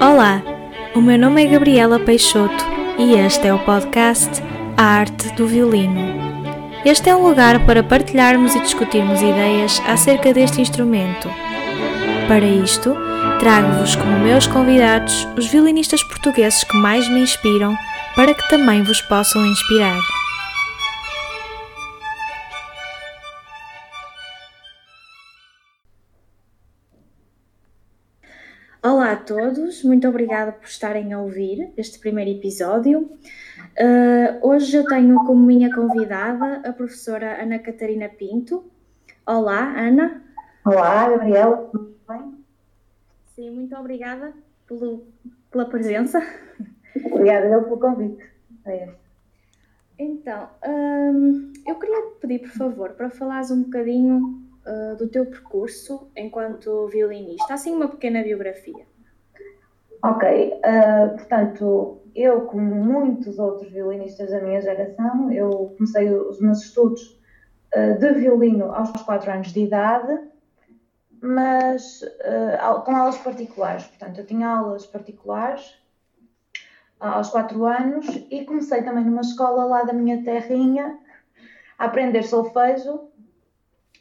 Olá, o meu nome é Gabriela Peixoto e este é o podcast A Arte do Violino. Este é um lugar para partilharmos e discutirmos ideias acerca deste instrumento. Para isto, trago-vos como meus convidados os violinistas portugueses que mais me inspiram para que também vos possam inspirar. Todos, muito obrigada por estarem a ouvir este primeiro episódio. Uh, hoje eu tenho como minha convidada a professora Ana Catarina Pinto. Olá, Ana. Olá, Gabriela, tudo bem? Sim, muito obrigada pelo, pela presença. Obrigada eu pelo convite. É. Então, um, eu queria te pedir, por favor, para falares um bocadinho uh, do teu percurso enquanto violinista, assim uma pequena biografia. Ok, uh, portanto, eu, como muitos outros violinistas da minha geração, eu comecei os meus estudos uh, de violino aos 4 anos de idade, mas uh, com aulas particulares. Portanto, eu tinha aulas particulares aos 4 anos e comecei também numa escola lá da minha terrinha a aprender solfejo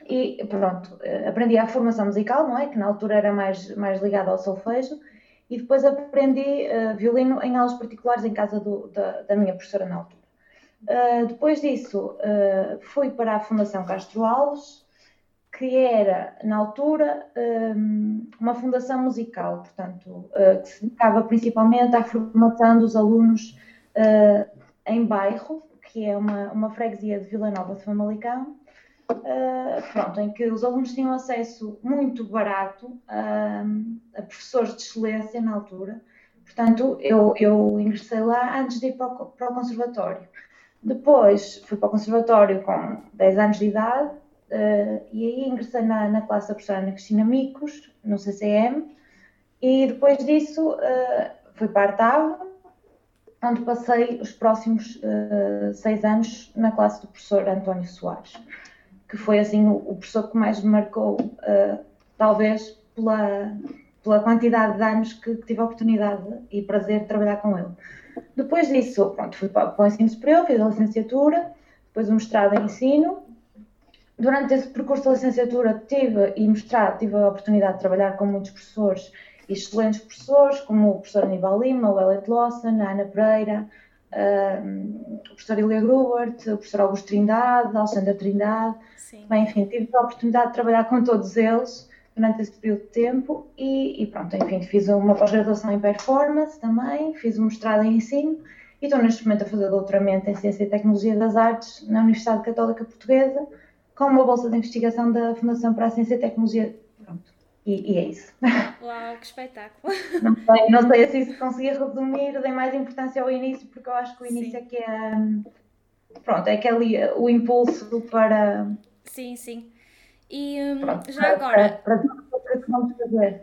e pronto, aprendi a formação musical, não é? Que na altura era mais, mais ligada ao solfejo e depois aprendi uh, violino em aulas particulares em casa do, da, da, minha professora na altura. Uh, depois disso, uh, fui para a Fundação Castro Alves, que era, na altura, um, uma fundação musical, portanto, que se dedicava principalmente à formação dos alunos em bairro, que é uma, uma freguesia de Vila Nova de Famalicão, Uh, pronto, em que os alunos tinham acesso muito barato a, professores de excelência na altura. Portanto, eu, eu ingressei lá antes de ir para o, para o, conservatório. Depois fui para o conservatório com 10 anos de idade uh, e aí ingressei na, na classe da professora Ana Cristina Micos, no CCM, e depois disso uh, fui para a Artava, onde passei os próximos seis anos na classe do professor António Soares que foi assim o, o professor que mais me marcou, uh, talvez pela, pela quantidade de anos que, que, tive a oportunidade e prazer de trabalhar com ele. Depois disso, pronto, fui para, para o ensino superior, fiz a licenciatura, depois o mestrado em ensino. Durante esse percurso da licenciatura tive e mestrado, tive a oportunidade de trabalhar com muitos professores excelentes professores, como o professor Aníbal Lima, o Elliot Lawson, a Ana Pereira, o professor Ilia Grubert, o professor Augusto Trindade, Alexandra Trindade, Sim. Bem, enfim, tive a oportunidade de trabalhar com todos eles durante esse período de tempo e, e pronto, enfim, fiz uma pós-graduação em performance também, fiz um mestrado em ensino e estou neste momento a fazer doutoramento em Ciência e Tecnologia das Artes na Universidade Católica Portuguesa com uma bolsa de investigação da Fundação para a Ciência e Tecnologia. E, e é isso. Uau, que espetáculo! Não sei, não sei assim se consegui resumir, dei mais importância ao início, porque eu acho que o início Sim. é que é. Pronto, é que é ali o impulso para Sim, sim. E um, Pronto, já agora. Para, para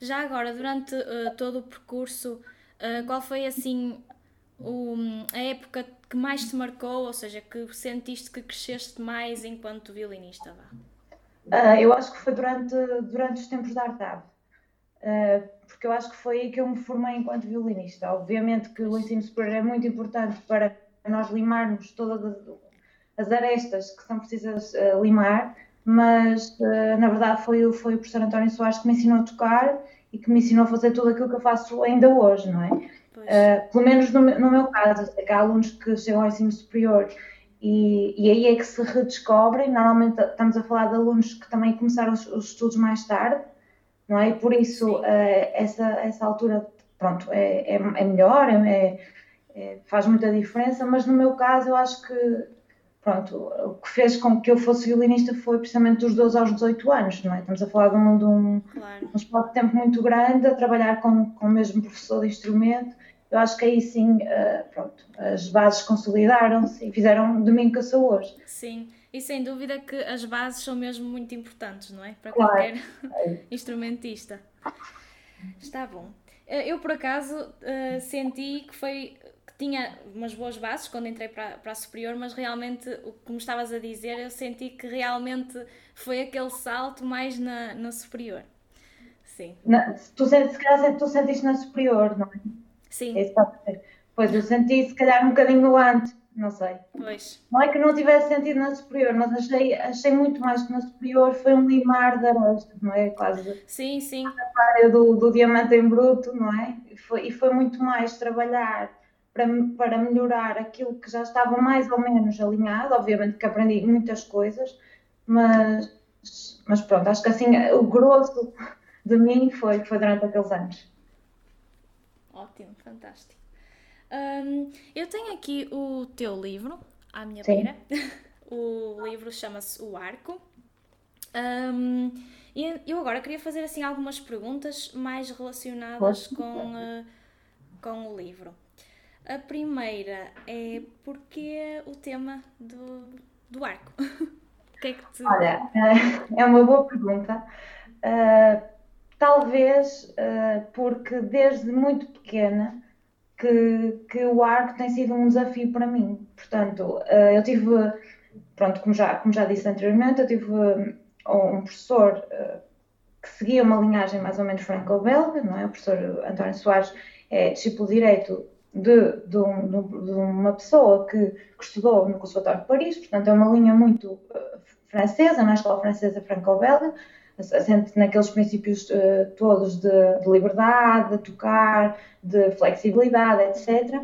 já agora, durante uh, todo o percurso, uh, qual foi assim o, a época que mais te marcou, ou seja, que sentiste que cresceste mais enquanto violinista? Uh, eu acho que foi durante, durante os tempos da Artab, porque eu acho que foi aí que eu me formei enquanto violinista. Obviamente que o ensino superior é muito importante para nós limarmos todas as arestas que são precisas uh, limar, mas uh, na verdade foi, o, foi o professor António Soares que me ensinou a tocar e que me ensinou a fazer tudo aquilo que eu faço ainda hoje, não é? Uh, pelo menos no, no, meu caso, há alunos que chegam ao ensino superior e, e, aí é que se redescobrem. Normalmente estamos a falar de alunos que também começaram os, os estudos mais tarde, não é? E por isso essa, essa altura, pronto, é, é, é melhor, é, é, faz muita diferença, mas no meu caso eu acho que pronto, o que fez com que eu fosse violinista foi precisamente dos 12 aos 18 anos, não é? Estamos a falar de um, de um, claro. um espaço de tempo muito grande, a trabalhar com, com o mesmo professor de instrumento. Eu acho que aí sim, uh, pronto, as bases consolidaram-se e fizeram de mim que eu sou hoje. Sim, e sem dúvida que as bases são mesmo muito importantes, não é? Para claro. qualquer é. instrumentista. Está bom. Eh, eu, por acaso, uh, senti que foi tinha umas boas bases quando entrei para, para a superior, mas realmente, como estavas a dizer, eu senti que realmente foi aquele salto mais na, na superior. sim. Na, tu, se calhar tu sentiste na superior, não é? Sim. É pois eu senti se calhar um bocadinho antes, não sei. Pois. Não é que não tivesse sentido na superior, mas achei, achei muito mais que na superior foi um limar da rosta, não é? Quase. Sim, sim. A área do, do diamante em bruto, não é? E foi, e foi muito mais trabalhar para, para melhorar aquilo que já estava mais ou menos alinhado. Obviamente que aprendi muitas coisas, mas, mas pronto, acho que assim o grosso de mim foi, foi durante aqueles anos. Ótimo, fantástico. Um, eu tenho aqui o teu livro à minha beira. o livro chama-se O Arco. Um, e eu agora queria fazer assim algumas perguntas mais relacionadas com, uh, com o livro. A primeira é porque o tema do, do arco? o que é que te... Olha, é uma boa pergunta. Uh, talvez uh, porque desde muito pequena que, que o arco tem sido um desafio para mim. Portanto, uh, eu tive, pronto, como já, como já disse anteriormente, eu tive um professor que seguia uma linhagem mais ou menos franco-belga, não é? O professor António Soares é discípulo Direito de, de, um, de, uma pessoa que, que, estudou no Conservatório de Paris, portanto é uma linha muito uh, francesa, na escola francesa franco-belga, assente naqueles princípios uh, todos de, de, liberdade, de tocar, de flexibilidade, etc.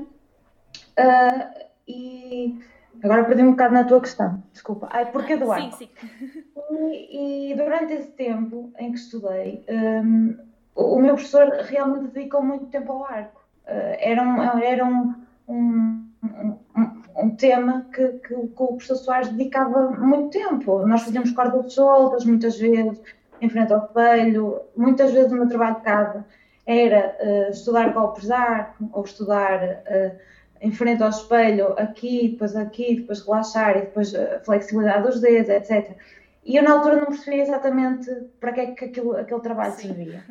Uh, e agora perdi um bocado na tua questão, desculpa. Ai, porquê do arco? Sim, sim. E, e, durante esse tempo em que estudei, um, o meu professor realmente dedicou muito tempo ao arco. Uh, era um, era um, um, um, um tema que, que, que, o professor Soares dedicava muito tempo. Nós fazíamos cordas soltas muitas vezes, em frente ao espelho, muitas vezes o meu trabalho de casa era uh, estudar golpes de arco, ou estudar uh, em frente ao espelho, aqui, depois aqui, depois relaxar e depois a flexibilidade dos dedos, etc. E eu na altura não percebia exatamente para que é que aquilo, aquele trabalho Sim. servia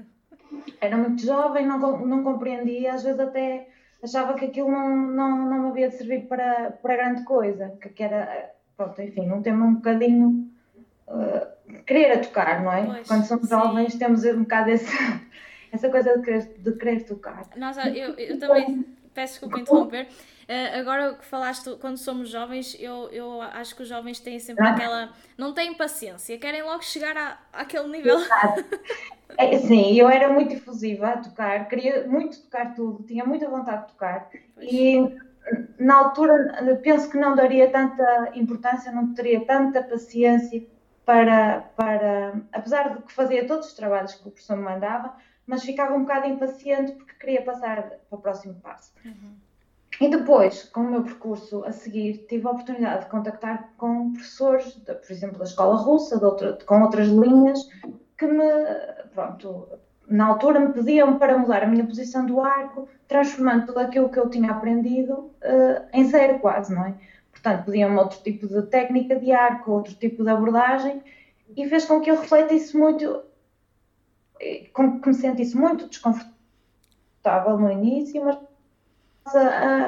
era muito jovem, não, não compreendia, às vezes até achava que aquilo não, não, não me havia de servir para, para grande coisa, que, que era, pronto, enfim, um tema um bocadinho uh, querer a tocar, não é? Pois, Quando somos sim. jovens temos um bocado esse, essa coisa de querer, de querer tocar. Nossa, eu, eu também peço desculpa interromper. Uh, agora que falaste, quando somos jovens, eu, eu acho que os jovens têm sempre ah. aquela. não têm paciência, querem logo chegar à, àquele nível. É, sim, eu era muito efusiva a tocar, queria muito tocar tudo, tinha muita vontade de tocar pois. e na altura penso que não daria tanta importância, não teria tanta paciência para, para apesar de que fazia todos os trabalhos que o professor me mandava, mas ficava um bocado impaciente porque queria passar para o próximo passo. Uhum. E depois, com o meu percurso a seguir, tive a oportunidade de contactar com professores, de, por exemplo, da escola russa, outra, com outras linhas, que me, pronto, na altura me pediam para mudar a minha posição do arco, transformando tudo aquilo que eu tinha aprendido uh, em zero quase, não é? Portanto, pediam-me outro tipo de técnica de arco, outro tipo de abordagem, e fez com que eu refletisse muito, com que me sentisse muito desconfortável no início, mas a, a,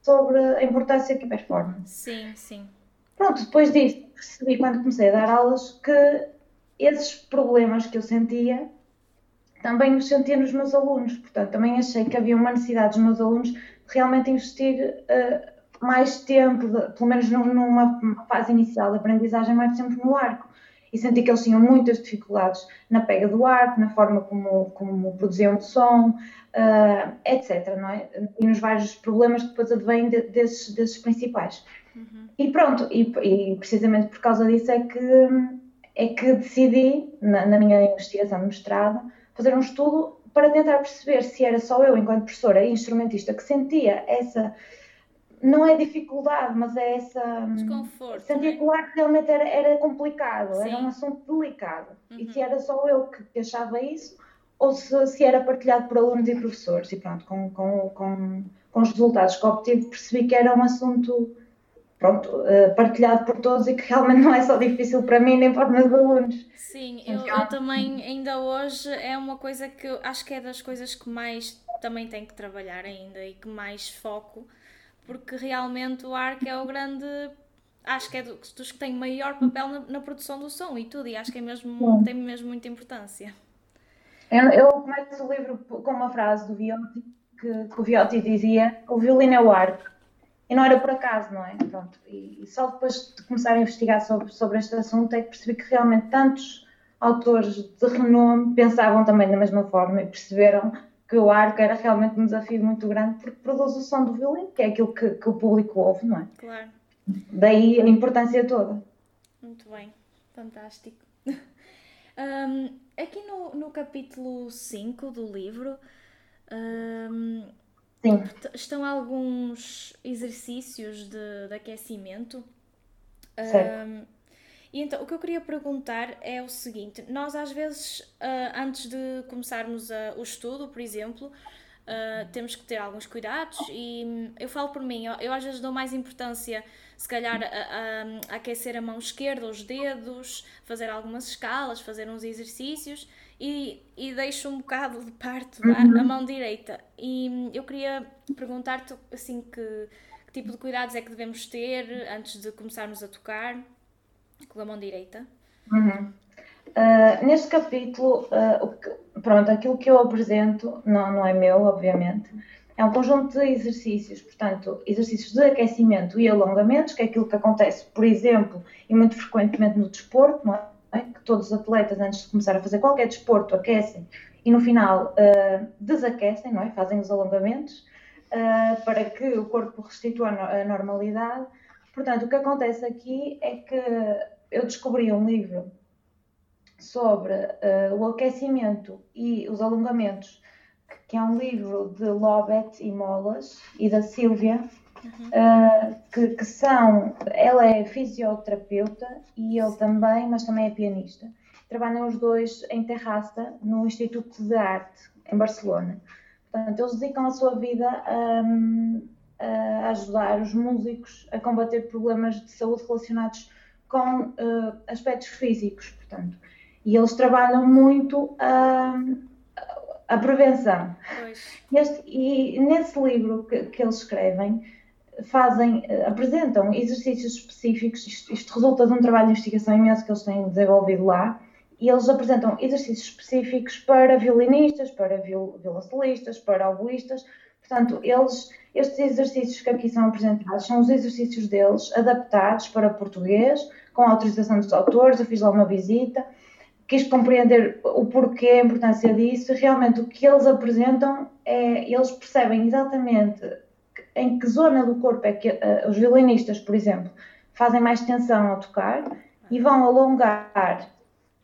sobre a importância que a performance. Sim, sim. Pronto, depois disso, percebi quando comecei a dar aulas que esses problemas que eu sentia também os sentia nos meus alunos. Portanto, também achei que havia uma necessidade dos meus alunos realmente investir uh, mais tempo, de, pelo menos numa fase inicial de aprendizagem, mais tempo no arco. E senti que eles tinham muitas dificuldades na pega do arco, na forma como, como produziam o som, uh, etc. Não é? E nos vários problemas que depois advêm de, desses, desses principais. Uhum. E pronto, e, e precisamente por causa disso é que é que decidi, na, na minha investigação de mestrado, fazer um estudo para tentar perceber se era só eu, enquanto professora e instrumentista, que sentia essa. Não é dificuldade, mas é essa. Desconforto. Sentia que o arte realmente era, era complicado, Sim. era um assunto delicado. Uhum. E se era só eu que, que achava isso, ou se, se, era partilhado por alunos e professores. E pronto, com, com, com, com os resultados que obtive, percebi que era um assunto pronto, eh, partilhado por todos e que realmente não é só difícil para mim nem para os meus alunos. Sim, eu, eu também, ainda hoje, é uma coisa que acho que é das coisas que mais também tenho que trabalhar ainda e que mais foco, porque realmente o arco é o grande acho que é dos que tem maior papel na, na, produção do som e tudo, e acho que é mesmo, tem mesmo muita importância. Eu, eu começo o livro com uma frase do Viotti, que, que o Viotti dizia: o violino é o arco. E não era por acaso, não é? Pronto. E, e só depois de começar a investigar sobre, sobre este assunto é que percebi que realmente tantos autores de renome pensavam também da mesma forma e perceberam que o arco era realmente um desafio muito grande porque produz o som do violino, que é aquilo que, que o público ouve, não é? Claro. Daí a importância toda. Muito bem, fantástico. um, aqui no, no capítulo 5 do livro um, estão alguns exercícios de, de aquecimento. Um, e então, o que eu queria perguntar é o seguinte: nós, às vezes, uh, antes de começarmos a, o estudo, por exemplo, uh, temos que ter alguns cuidados. E hum, eu falo por mim, eu, eu, às vezes dou mais importância, se calhar, a, a, a, aquecer a mão esquerda, os dedos, fazer algumas escalas, fazer uns exercícios e, e deixo um bocado de parte uhum. a mão direita. E hum, eu queria perguntar-te assim que, que tipo de cuidados é que devemos ter antes de começarmos a tocar com a mão direita? Uhum. Uh, neste capítulo, uh, que, pronto, aquilo que eu apresento não, não é meu, obviamente, é um conjunto de exercícios, portanto, exercícios de aquecimento e alongamentos, que é aquilo que acontece, por exemplo, e muito frequentemente no desporto, não é? que todos os atletas, antes de começar a fazer qualquer desporto, aquecem e no final uh, desaquecem, não é? fazem os alongamentos, para que o corpo restitua a normalidade Portanto, o que acontece aqui é que eu descobri um livro sobre uh, o aquecimento e os alongamentos, que é um livro de Lobet e Molas e da Silvia, uhum. uh, que, que, são. Ela é fisioterapeuta e ele também, mas também é pianista. Trabalham os dois em Terraça, no Instituto de Arte, em Barcelona. Portanto, eles dedicam a sua vida a. Um, a ajudar os músicos a combater problemas de saúde relacionados com uh, aspectos físicos, portanto. E eles trabalham muito a, a prevenção. Este, e nesse livro que, que eles escrevem, fazem, uh, apresentam exercícios específicos, isto, isto, resulta de um trabalho de investigação imenso que eles têm desenvolvido lá, e eles apresentam exercícios específicos para violinistas, para viol, violoncelistas, para oboístas, portanto, eles estes exercícios que aqui são apresentados são os exercícios deles adaptados para português, com autorização dos autores. Eu fiz lá uma visita, quis compreender o porquê, a importância disso. Realmente, o que eles apresentam é eles percebem exatamente em que zona do corpo é que uh, os violinistas, por exemplo, fazem mais tensão ao tocar e vão alongar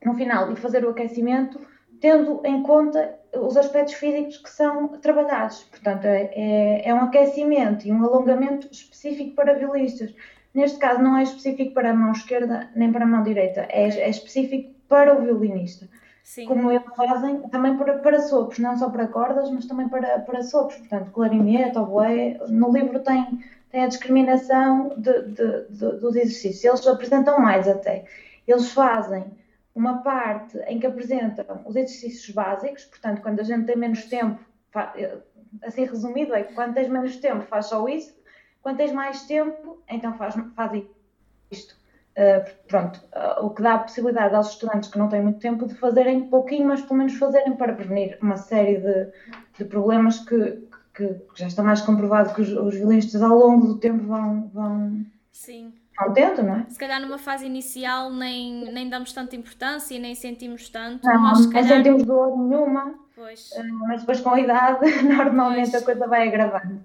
no final e fazer o aquecimento, tendo em conta os aspectos físicos que são trabalhados. Portanto, é, é, é, um aquecimento e um alongamento específico para violinistas. Neste caso, não é específico para a mão esquerda nem para a mão direita, é, é específico para o violinista. Sim. Como eles fazem também para, para sopros, não só para cordas, mas também para, para sopros. Portanto, clarinete, oboé. No livro tem, tem a discriminação de, de, de, dos exercícios. Eles apresentam mais até. Eles fazem uma parte em que apresentam os exercícios básicos, portanto, quando a gente tem menos tempo, eh, assim resumido, é que quando tens menos tempo faz só isso, quando tens mais tempo, então faz, faz isto. Uh, pronto, uh, o que dá a possibilidade aos estudantes que não têm muito tempo de fazerem pouquinho, mas pelo menos fazerem para prevenir uma série de, de problemas que, que, que, já está mais comprovado que os, os violinistas ao longo do tempo vão, vão, Sim contente, não é? Se calhar numa fase inicial nem, nem damos tanta importância e nem sentimos tanto, não, mas calhar... não sentimos dor nenhuma, pois. Eh, mas depois com a idade normalmente pois. a coisa vai agravando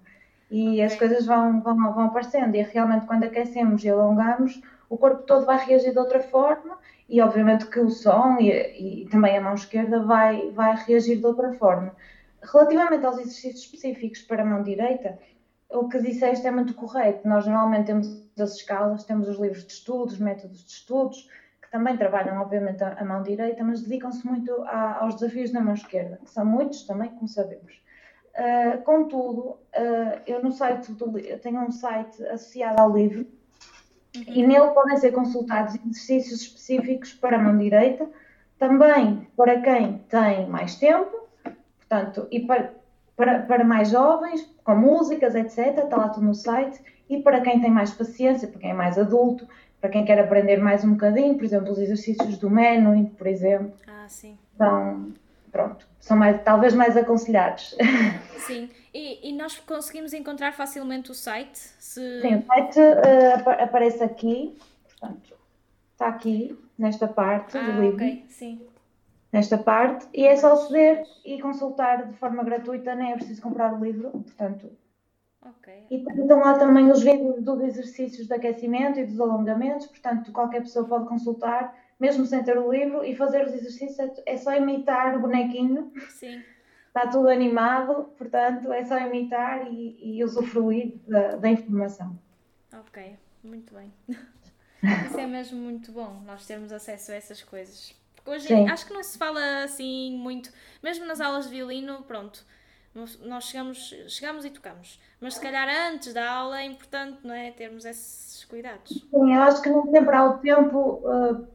e okay. as coisas vão, vão, vão aparecendo e realmente quando aquecemos e alongamos o corpo todo vai reagir de outra forma e obviamente que o som e, e também a mão esquerda vai, vai reagir de outra forma. Relativamente aos exercícios específicos para a mão direita, o que disseste é muito correto. Nós normalmente temos as escalas, temos os livros de estudos, métodos de estudos, que também trabalham, obviamente, a, mão direita, mas dedicam-se muito a, aos desafios na mão esquerda, que são muitos também, como sabemos. Uh, contudo, uh, eu no site do, eu tenho um site associado ao livro uhum. e nele podem ser consultados exercícios específicos para a mão direita, também para quem tem mais tempo, portanto, e para, para, para mais jovens, com músicas, etc. Está lá tudo no site. E para quem tem mais paciência, para quem é mais adulto, para quem quer aprender mais um bocadinho, por exemplo, os exercícios do Menuhin, por exemplo. Ah, sim. Estão, pronto, são mais, talvez mais aconselhados. Sim, e, e nós conseguimos encontrar facilmente o site? Se... Sim, o site uh, aparece aqui, portanto, está aqui, nesta parte ah, do livro. ok, sim. Nesta parte, e é só aceder e consultar de forma gratuita, nem é preciso comprar o livro, portanto. Ok. E estão lá também os vídeos dos exercícios de aquecimento e dos alongamentos, portanto, qualquer pessoa pode consultar, mesmo sem ter o livro, e fazer os exercícios, é, é só imitar o bonequinho. Sim. Está tudo animado, portanto, é só imitar e, e usufruir da, da informação. Ok, muito bem. Isso é mesmo muito bom, nós termos acesso a essas coisas. Porque hoje Sim. acho que não se fala assim muito, mesmo nas aulas de violino, pronto, nós chegamos, chegamos e tocamos. Mas se calhar antes da aula é importante, não é? Termos esses cuidados. Sim, eu acho que nem sempre há o tempo, uh,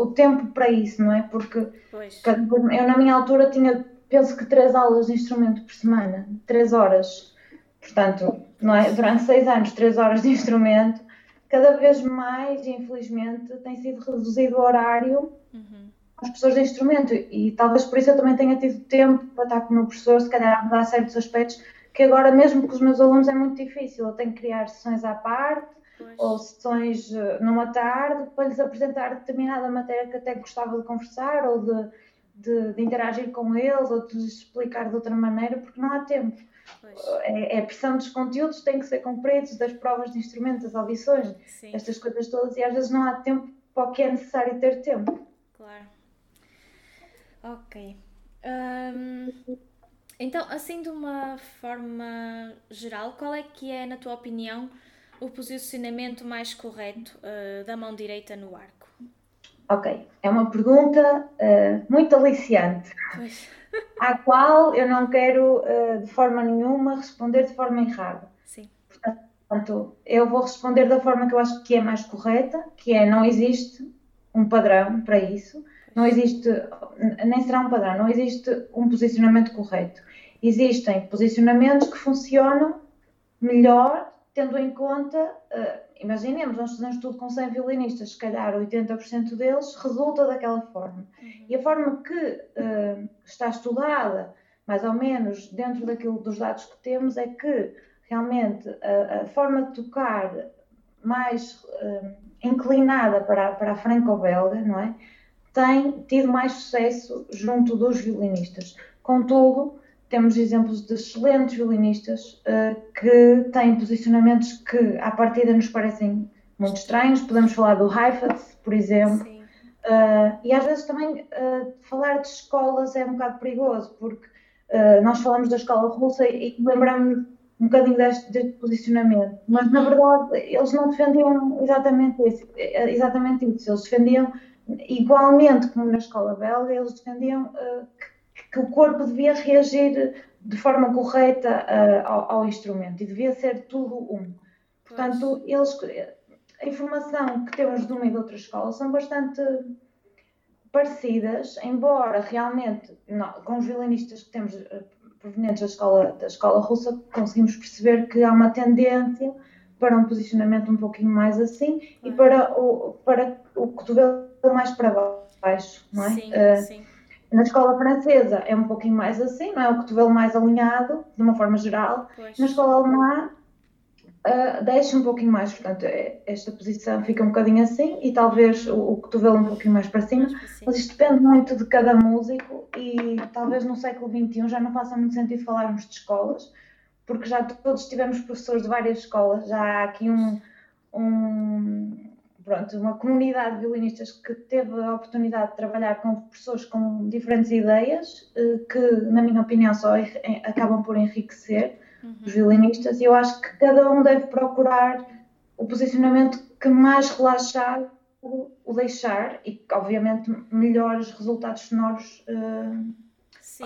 o tempo para isso, não é? Porque Pois. eu na minha altura tinha, penso que três aulas de instrumento por semana, três horas. Portanto, não é? Durante seis anos, três horas de instrumento. Cada vez mais, infelizmente, tem sido reduzido o horário Uhum. Às pessoas de instrumento e talvez por isso eu também tenha tido tempo para estar com o meu professor, se calhar a mudar certos aspectos que agora mesmo com os meus alunos é muito difícil. Eu tenho que criar sessões à parte Pois. ou sessões eh, numa tarde para lhes apresentar determinada matéria que até gostava de conversar ou de, de, de interagir com eles ou de lhes explicar de outra maneira porque não há tempo. É, é a pressão dos conteúdos, tem que ser cumpridos, das provas de instrumento, das audições, Sim, estas coisas todas e às vezes não há tempo para o que é necessário ter tempo. claro. Ok. Hum, então, assim de uma forma geral, qual é que é, na tua opinião, o posicionamento mais correto uh, da mão direita no arco? Ok, é uma pergunta uh, muito aliciante, Pois. à qual eu não quero uh, de forma nenhuma responder de forma errada. Sim. Portanto, eu vou responder da forma que eu acho que é mais correta, que é não existe um padrão para isso, não existe, nem será um padrão, não existe um posicionamento correto. Existem posicionamentos que funcionam melhor tendo em conta, uh, imaginemos, nós fazemos tudo com 100 violinistas, se calhar 80% deles resulta daquela forma. Uhum. E a forma que uh, está estudada, mais ou menos dentro daquilo dos dados que temos, é que realmente a, a forma de tocar mais uh, inclinada para, para a franco-belga, não é? Tem tido mais sucesso junto dos violinistas. Contudo, temos exemplos de excelentes violinistas uh, que têm posicionamentos que à partida nos parecem muito estranhos. Podemos falar do Heifetz, por exemplo. Uh, e às vezes também uh, falar de escolas é um bocado perigoso, porque nós falamos da escola russa e lembramos um bocadinho deste, deste, posicionamento, mas na verdade eles não defendiam exatamente isso, exatamente isso. Eles defendiam igualmente como na escola belga, eles defendiam que, que o corpo devia reagir de forma correta uh, ao, ao, instrumento e devia ser tudo um. Portanto, eles, a informação que temos de uma e de outra escola são bastante parecidas, embora realmente não, com os violinistas que temos provenientes da escola, da escola russa conseguimos perceber que há uma tendência para um posicionamento um pouquinho mais assim e para o, para o cotovelo mais para baixo, não é? Sim, uh, sim. Na escola francesa é um pouquinho mais assim, não é? O cotovelo mais alinhado, de uma forma geral. Pois. Na escola alemã uh, deixa um pouquinho mais, portanto, esta posição fica um bocadinho assim e talvez o, o cotovelo um pouquinho mais para cima. Mas isto depende muito de cada músico e talvez no século XXI já não faça muito sentido falarmos de escolas, porque já todos tivemos professores de várias escolas, já há aqui um, um pronto, uma comunidade de violinistas que teve a oportunidade de trabalhar com pessoas com diferentes ideias, que, na minha opinião, só acabam por enriquecer uhum. os violinistas. E eu acho que cada um deve procurar o posicionamento que mais relaxar o deixar e, obviamente, melhores resultados sonoros uh, Sim.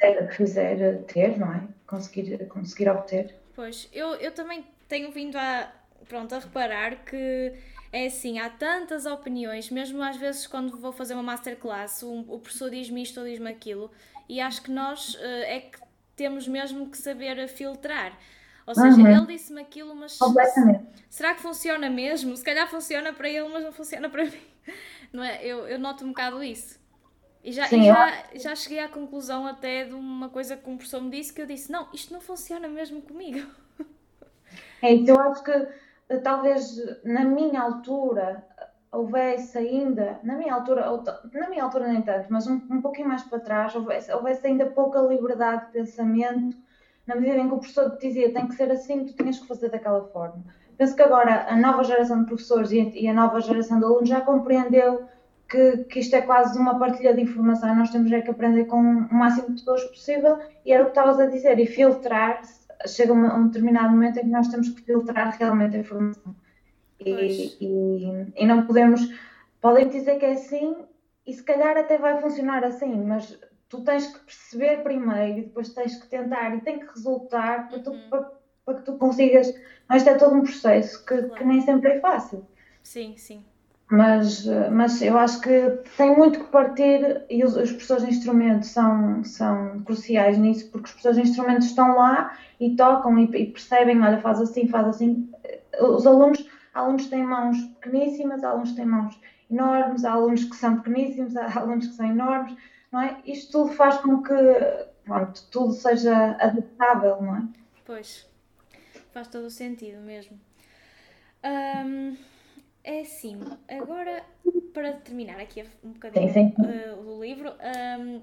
que fizer ter, não é? Conseguir, conseguir obter. Pois, eu, eu também tenho vindo a, pronto, a reparar que é assim, há tantas opiniões, mesmo às vezes quando vou fazer uma masterclass, um, o professor diz-me isto ou diz-me aquilo, e acho que nós uh, é que temos mesmo que saber filtrar. Ou seja, Uhum. ele disse-me aquilo, mas será que funciona mesmo? Se calhar funciona para ele, mas não funciona para mim. Não é? Eu, eu noto um bocado isso. E já, Sim, e já, eu... já cheguei à conclusão até de uma coisa que um professor me disse que eu disse, não, isto não funciona mesmo comigo. É isso, eu acho que eh, talvez na minha altura houvesse ainda, na minha altura, na minha altura nem tanto, mas um, um pouquinho mais para trás, houvesse, houvesse ainda pouca liberdade de pensamento, na medida em que o professor te dizia tem que ser assim, tu tinhas que fazer daquela forma. Penso que agora a nova geração de professores e a nova geração de alunos já compreendeu que, que isto é quase uma partilha de informação, nós temos é que aprender com o máximo de pessoas possível, e era o que estavas a dizer, e filtrar, chega a um determinado momento em que nós temos que filtrar realmente a informação. E, e, e, não podemos, podem dizer que é assim, e se calhar até vai funcionar assim, mas tu tens que perceber primeiro e depois tens que tentar e tem que resultar para, tu, uhum. para, para que tu consigas. Mas é todo um processo que, claro. que nem sempre é fácil. Sim, sim. Mas, mas eu acho que tem muito que partir e os, os professores de instrumentos são, são cruciais nisso, porque os professores de instrumentos estão lá e tocam e, e percebem, olha, faz assim, faz assim. Os alunos, alunos têm mãos pequeníssimas, alunos têm mãos enormes, há alunos que são pequeníssimos, há alunos que são enormes, não é? Isto tudo faz com que pronto, tudo seja adaptável, não é? Pois, faz todo o sentido mesmo. Um... É assim, agora para terminar aqui um bocadinho sim, sim. Uh, do livro, um,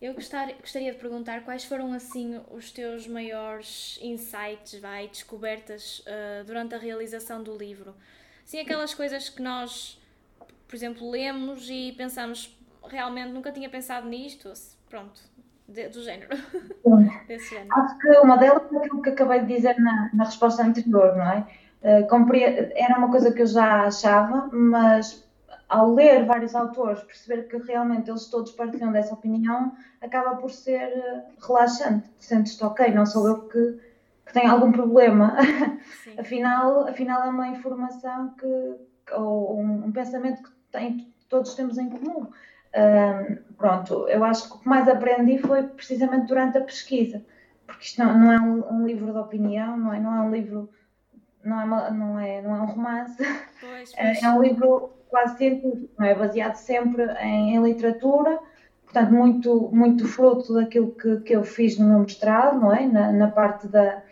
eu gostar, gostaria de perguntar quais foram assim os teus maiores insights, vai, descobertas uh, durante a realização do livro. Sim, aquelas coisas que nós, por exemplo, lemos e pensamos realmente nunca tinha pensado nisto, pronto, de, do género. Desse género. Acho que uma delas é aquilo que acabei de dizer na, na resposta anterior, não é? Eh, era uma coisa que eu já achava, mas ao ler vários autores, perceber que realmente eles todos partilham dessa opinião, acaba por ser eh, relaxante. Sentes-te, ok, não sou eu que, que tenho algum problema. afinal, afinal, é uma informação que, ou um, um pensamento que tem, todos temos em comum. Um, pronto, eu acho que o que mais aprendi foi precisamente durante a pesquisa, porque isto não, não é um, um livro de opinião, não é, não é um livro não é, uma, não é, não é um romance, pois, é, pois. é um livro quase científico, não é? baseado sempre em, em, literatura, portanto, muito, muito fruto daquilo que, que eu fiz no meu mestrado, não é? na, na parte da,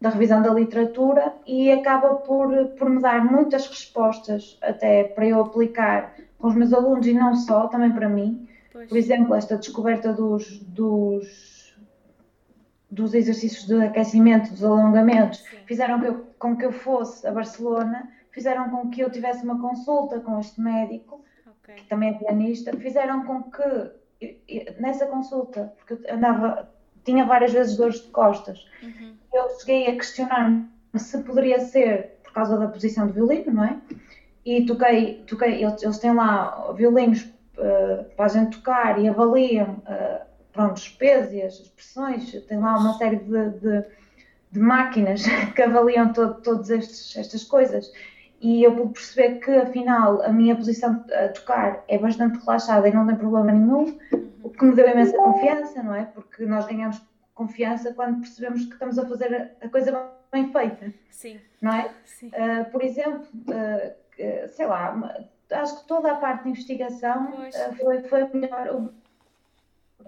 da revisão da literatura, e acaba por, por me dar muitas respostas, até para eu aplicar com os meus alunos e não só, também para mim. Pois. Por exemplo, esta descoberta dos, dos dos exercícios de aquecimento, dos alongamentos, Sim. fizeram que eu, com que eu fosse a Barcelona, fizeram com que eu tivesse uma consulta com este médico, okay. que também é pianista, fizeram com que nessa consulta, porque eu andava, tinha várias vezes dores de costas, uhum. eu cheguei a questionar-me se poderia ser por causa da posição do violino, não é? E toquei, toquei eles, eles têm lá violinos uh, para a gente tocar e avaliam uh, pronto, e as pressões, tem lá uma série de, de, de máquinas que avaliam todo, todas estas coisas. E eu pude perceber que, afinal, a minha posição a tocar é bastante relaxada e não tem problema nenhum, o que me deu imensa confiança, não é? Porque nós ganhamos confiança quando percebemos que estamos a fazer a coisa bem feita. Sim. Não é? Sim. Uh, por exemplo, uh, sei lá, acho que toda a parte de investigação uh, foi, foi a melhor,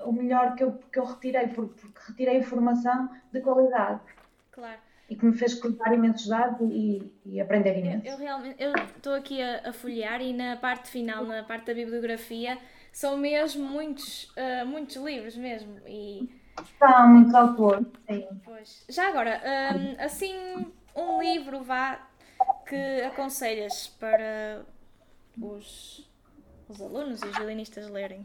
o melhor que eu, que eu retirei, porque, porque retirei informação de qualidade. Claro. E que me fez cruzar imensos dados e, e aprender imenso. Eu, eu realmente estou aqui a, a, folhear e na parte final, na parte da bibliografia, são mesmo muitos, uh, muitos livros mesmo. E... São muitos autores, sim. Pois. Já agora, um, assim, um livro vá que aconselhas para os, os alunos e os violinistas lerem?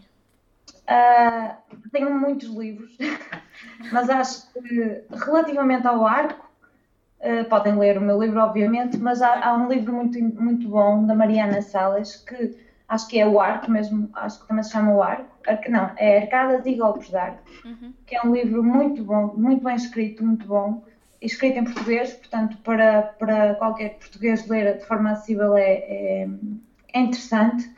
Uh, tenho muitos livros, mas acho que relativamente ao arco, uh, podem ler o meu livro, obviamente, mas há, há, um livro muito, muito bom da Mariana Salles que acho que é o arco mesmo, acho que também se chama o arco, Arca, não, é Arcadas e Golpes de Arco, uhum. que é um livro muito bom, muito bem escrito, muito bom, escrito em português, portanto, para, para qualquer português ler de forma acessível é, é, é interessante.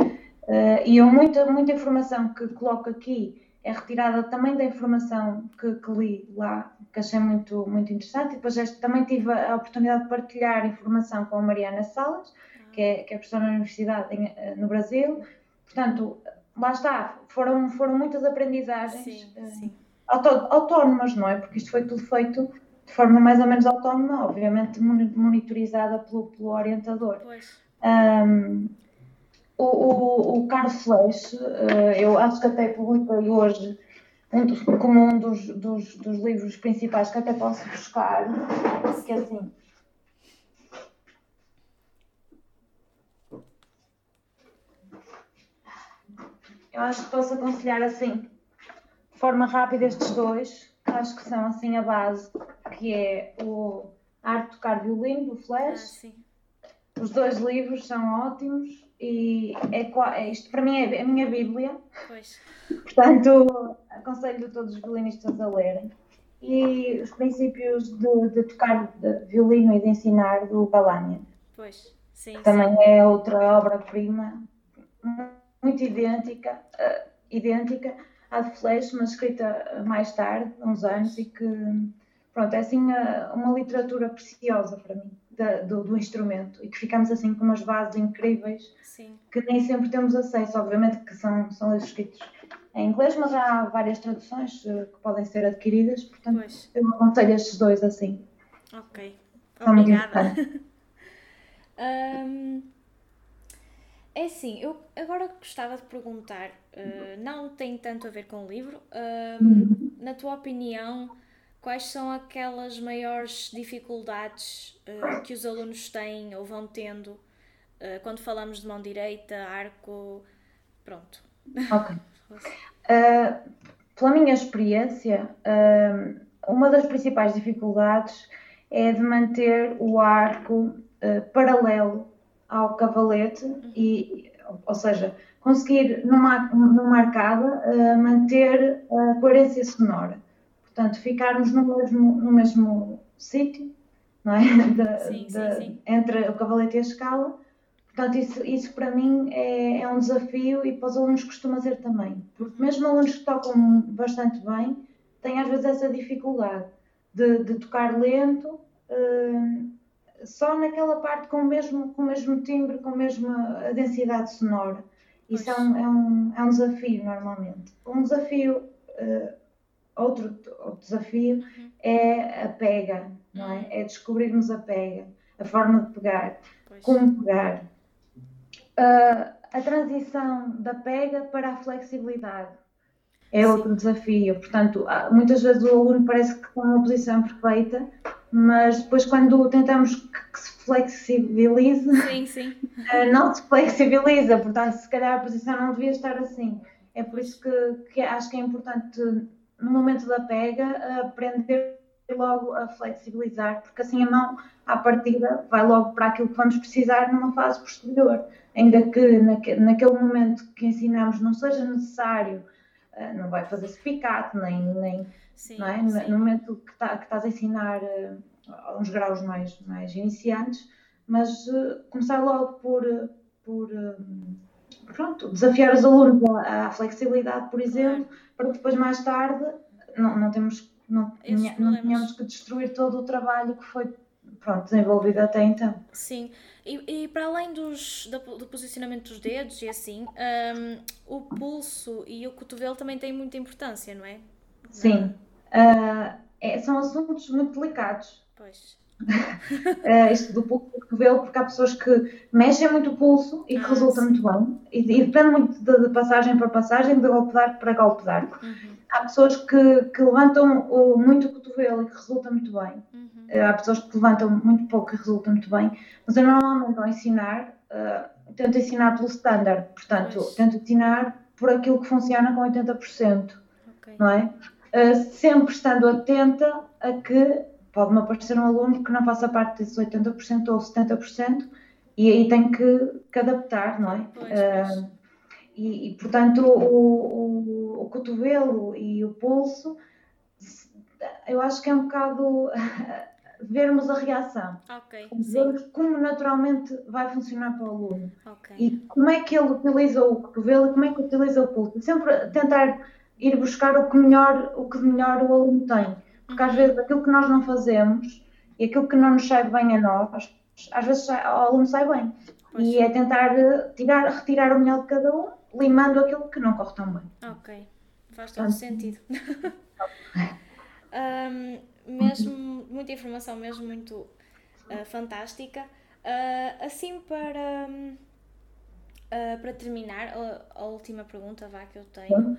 Uh, e eu, muita, muita informação que coloco aqui é retirada também da informação que, que, li lá, que achei muito, muito interessante. E depois este, também tive a oportunidade de partilhar informação com a Mariana Salas, que é, que é professora na Universidade em, eh, no Brasil. Portanto, lá está, foram, foram muitas aprendizagens Sim, eh, sim. autónomas, não é? Porque isto foi tudo feito de forma mais ou menos autónoma, obviamente moni- monitorizada pelo, pelo orientador. Pois. Um, o, o, o Carlos Flesch, eh, eu acho que até publiquei hoje como um dos, dos, dos livros principais que até posso buscar, que é assim. Eu acho que posso aconselhar assim, de forma rápida, estes dois, que acho que são assim a base, que é o Arte de Tocar Violino, do Ah, Flash, sim. os dois livros são ótimos e é, é- isto para mim é a minha Bíblia, Pois. portanto aconselho todos os violinistas a lerem. E os princípios de, de tocar de violino e de ensinar do Galania, Pois. Sim, que sim. também é outra obra-prima muito idêntica, eh, idêntica à de Flash, mas escrita mais tarde, uns anos, e que pronto, é assim eh, uma literatura preciosa para mim da- do, do instrumento e que ficamos assim com umas bases incríveis Sim. que nem sempre temos acesso, obviamente que são, são livros escritos em inglês, mas há várias traduções eh, que podem ser adquiridas, portanto Pois. eu aconselho estes dois assim, Ok. são Obrigada. Hum, é assim, eu agora gostava de perguntar, uh, não tem tanto a ver com o livro, hum, na tua opinião, quais são aquelas maiores dificuldades uh, que os alunos têm ou vão tendo uh, quando falamos de mão direita, arco, pronto. Ok. Uh, pela minha experiência, uma das principais dificuldades é de manter o arco paralelo ao cavalete, e, ou seja, conseguir numa, numa arcada manter a coerência sonora. Portanto, ficarmos no mesmo, no mesmo sítio, não é? De- Sim, de- sim. Entre o cavalete e a escala. Portanto, isso, isso para mim é, é um desafio e para os alunos costuma ser também. Porque mesmo alunos que tocam bastante bem, têm às vezes essa dificuldade de, de tocar lento, eh, só naquela parte com o mesmo, com o mesmo timbre, com a mesma densidade sonora. Isso é um, é, um, é um desafio normalmente. Um desafio, eh, outro, outro desafio é a pega, não é? É descobrirmos a pega, a forma de pegar Pois. como pegar. Ah, a transição da pega para a flexibilidade é Sim. outro desafio. Portanto, há- muitas vezes o aluno parece que está numa posição perfeita, mas depois, quando tentamos que, que se flexibilize, Sim, sim. ah, não se flexibiliza. Portanto, se calhar a posição não devia estar assim. É por isso que, que acho que é importante, no momento da pega, aprender logo a flexibilizar, porque assim a mão, à partida, vai logo para aquilo que vamos precisar numa fase posterior. Ainda que naque- naquele momento que ensinamos não seja necessário, ah, não vai fazer spicate, nem, nem Sim, não é? No- sim. No momento que, tá- que estás a ensinar eh, a uns graus mais, mais iniciantes, mas eh, começar logo por, eh, por eh, pronto, desafiar os alunos à, flexibilidade, por exemplo, para que depois mais tarde não, não, temos, não, não tenhamos que destruir todo o trabalho que foi pronto, desenvolvido até então. Sim, e, e para além dos, da- do posicionamento dos dedos e assim, hum, o pulso e o cotovelo também têm muita importância, não é? Sim. Ah, é- são assuntos muito delicados. Pois. eh, isto do pulso do cotovelo, porque há pessoas que mexem muito o pulso e que Ah, resulta sim. muito bem, e, e depende muito de, de passagem para passagem, de golpe de arco para golpe de arco. Uhum, Há pessoas que, que levantam o- muito o cotovelo e que resulta muito bem. uhum. Eh, Há pessoas que levantam muito pouco e resulta muito bem, mas eu normalmente ao ensinar, eh, tento ensinar pelo standard, portanto, Pois. tento ensinar por aquilo que funciona com 80%, Ok. não é? Sempre estando atenta a que pode-me aparecer um aluno que não faça parte desses 80% ou 70%, e aí tem que, que adaptar, não é? Pois, pois. e, e, portanto, o, o, o cotovelo e o pulso, eu acho que é um bocado vermos a reação, Ok, sim, vermos como naturalmente vai funcionar para o aluno ok. e como é que ele utiliza o cotovelo e como é que utiliza o pulso. Sempre tentar ir buscar o que melhor, o que melhor o aluno tem, porque às vezes aquilo que nós não fazemos e aquilo que não nos sai bem a nós, às vezes ao aluno sai bem. Pois. E é tentar eh, tirar, retirar o melhor de cada um limando aquilo que não corre tão bem. Ok, faz todo sentido. um, mesmo, muita informação, mesmo muito uh, fantástica. Uh, assim, para, uh, para terminar, a, a, última pergunta vá, que eu tenho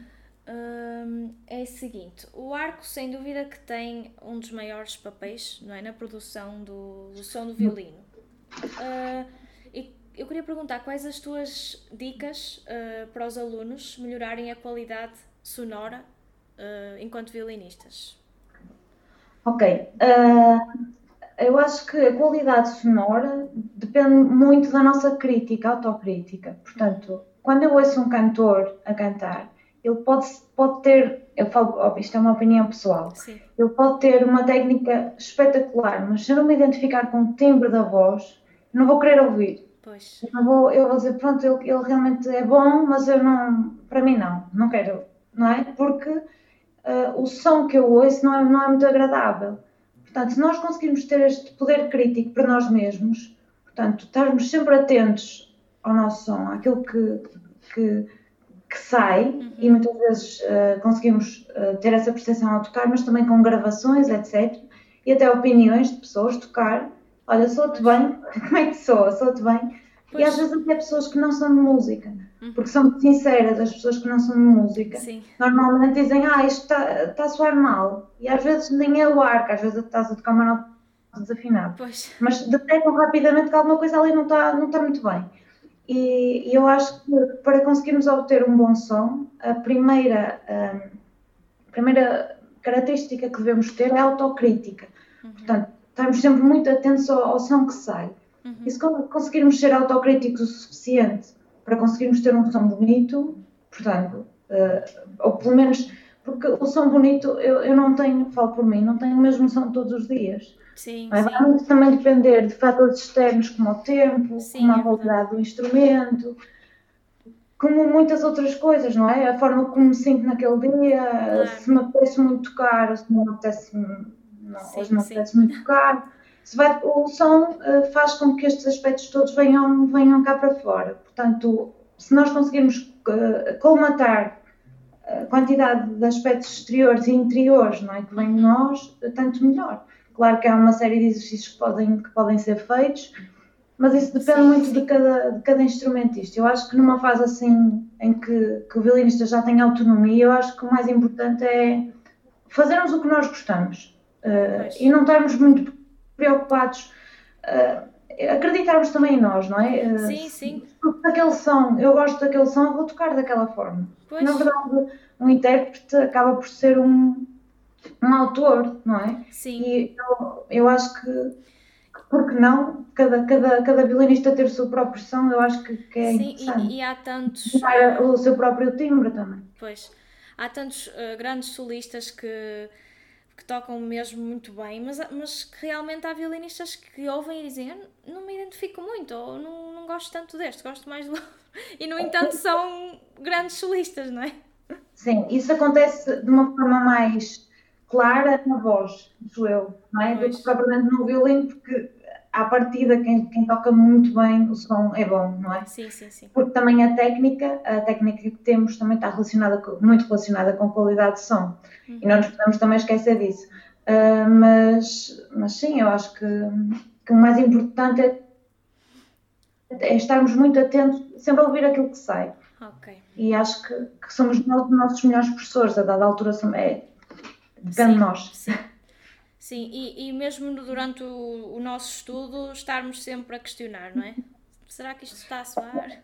é a seguinte: o arco, sem dúvida, que tem um dos maiores papéis não é, na produção do, do som do violino. e eu queria perguntar quais as tuas dicas para os alunos melhorarem a qualidade sonora enquanto violinistas. Ok. Uh, eu acho que a qualidade sonora depende muito da nossa crítica, autocrítica. Portanto, quando eu ouço um cantor a cantar, ele pode, pode ter, eu falo, óbvio, isto é uma opinião pessoal, Sim. ele pode ter uma técnica espetacular, mas se eu não me identificar com o timbre da voz, não vou querer ouvir. Pois. Eu, vou, eu vou dizer, pronto, ele, ele realmente é bom, mas eu não, para mim não, não quero, não é? Porque uh, o som que eu ouço não é, não é muito agradável. Portanto, se nós conseguirmos ter este poder crítico para nós mesmos, portanto, estarmos sempre atentos ao nosso som, àquilo que, que, que sai, uhum. e muitas vezes uh, conseguimos uh, ter essa percepção ao tocar, mas também com gravações, etc. E até opiniões de pessoas, tocar. Olha, sou-te bem, como é que sou? Sou-te bem. Pois. E às vezes até pessoas que não são de música. Uhum. Porque são muito sinceras as pessoas que não são de música. Sim. Normalmente dizem, ah, isto está tá a soar mal. E às vezes nem é o ar, que às vezes estás a tocar uma nota desafinada. Pois. Mas detectam rapidamente que alguma coisa ali não está não tá muito bem. E, e, eu acho que para conseguirmos obter um bom som, a primeira, a primeira característica que devemos ter é a autocrítica. Uhum. Portanto, estamos sempre muito atentos ao, ao som que sai. Uhum. E se conseguirmos ser autocríticos o suficiente para conseguirmos ter um som bonito, portanto, uh, ou pelo menos, porque o som bonito eu, eu não tenho, falo por mim, não tenho o mesmo som todos os dias. Sim, Mas vai muito também depender de fatores externos como o tempo, sim, como a é qualidade do instrumento, como muitas outras coisas, não é? A forma como me sinto naquele dia, claro. se me apetece muito tocar, se me apetece, não, sim, hoje não apetece muito tocar vai, o som uh, faz com que estes aspectos todos venham, venham cá para fora. Portanto, se nós conseguirmos uh, colmatar a quantidade de aspectos exteriores e interiores não é, que vem de nós, tanto melhor. Claro que há uma série de exercícios que podem, que podem ser feitos, mas isso depende sim, muito sim. De, cada, de cada instrumentista. Eu acho que numa fase assim em que, que o violinista já tem autonomia, eu acho que o mais importante é fazermos o que nós gostamos uh, e não estarmos muito preocupados, uh, acreditarmos também em nós, não é? Uh, sim, sim. Daquele som, eu gosto daquele som, eu vou tocar daquela forma. Pois. Na verdade, um intérprete acaba por ser um, um autor, não é? Sim. E eu, eu acho que porque não, cada, cada, cada violinista ter o seu próprio som, eu acho que, que é Sim, e, e, há tantos... O seu próprio timbre também. Pois, há tantos uh, grandes solistas que que tocam mesmo muito bem, mas, mas que realmente há violinistas que ouvem e dizem não me identifico muito, ou não, não gosto tanto deste, gosto mais do E no entanto são grandes solistas, não é? Sim, isso acontece de uma forma mais clara na voz, sou eu, não é? Do que propriamente no violino, porque à partida quem, quem toca muito bem o som é bom, não é? Sim, sim, sim. Porque também a técnica, a técnica que temos também está relacionada com, muito relacionada com a qualidade de som uhum. e não nos podemos também esquecer disso. Uh, mas, mas sim, eu acho que, que o mais importante é, é, estarmos muito atentos, sempre a ouvir aquilo que sai. Okay. E acho que, que somos nós os nossos melhores professores, a dada altura é, depende de nós. Sim. Sim, e, e mesmo durante o, o, nosso estudo estarmos sempre a questionar, não é? Será que isto está a soar?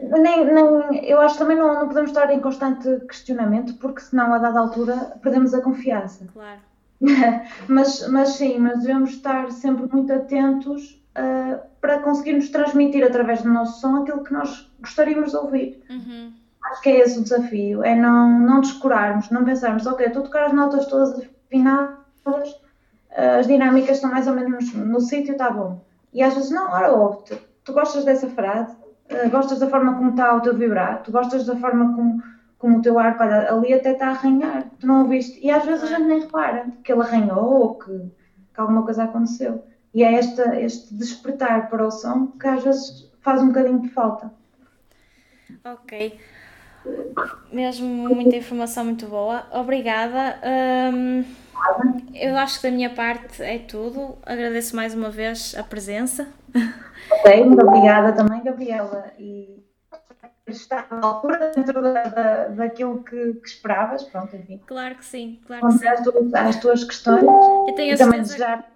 Nem, nem, eu acho que também não, não podemos estar em constante questionamento, porque senão a dada altura perdemos a confiança. Claro. mas, mas sim, mas devemos estar sempre muito atentos uh, para conseguirmos transmitir através do nosso som aquilo que nós gostaríamos de ouvir. Uhum. Acho que é esse o desafio, é não, não descurarmos, não pensarmos, ok, estou a tocar as notas todas afinadas, as dinâmicas estão mais ou menos no, sítio, está bom. E às vezes, não, ora ouve-te, tu gostas dessa frase, uh, gostas da forma como está o teu vibrato, gostas da forma como, como o teu arco, olha, ali até está a arranhar, tu não ouviste. E às vezes a gente nem repara que ele arranhou ou que, que alguma coisa aconteceu. E é este despertar para o som que às vezes faz um bocadinho de falta. Ok. Mesmo muita informação muito boa. Obrigada. Um, eu acho que da minha parte é tudo. Agradeço mais uma vez a presença. Ok, muito obrigada também, Gabriela. E está à altura dentro da, da, daquilo que, que, esperavas, pronto, enfim. Claro que sim, claro que sim. Às, tuas, às tuas questões. Eu tenho e também desejar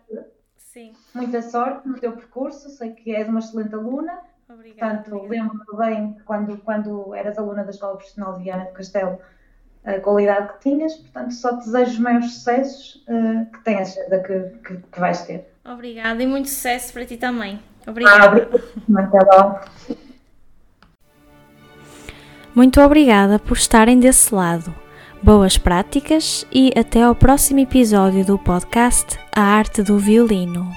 sim. muita sorte no teu percurso, sei que és uma excelente aluna. Obrigada. Portanto, lembro-me bem quando, quando eras aluna da Escola Profissional de Viana do Castelo, a qualidade que tinhas, portanto, só te desejo os maiores sucessos uh, que tenhas, que, que, que vais ter. Obrigada e muito sucesso para ti também. Obrigada. Ah, obrigada. Muito obrigada por estarem desse lado. Boas práticas e até ao próximo episódio do podcast A Arte do Violino.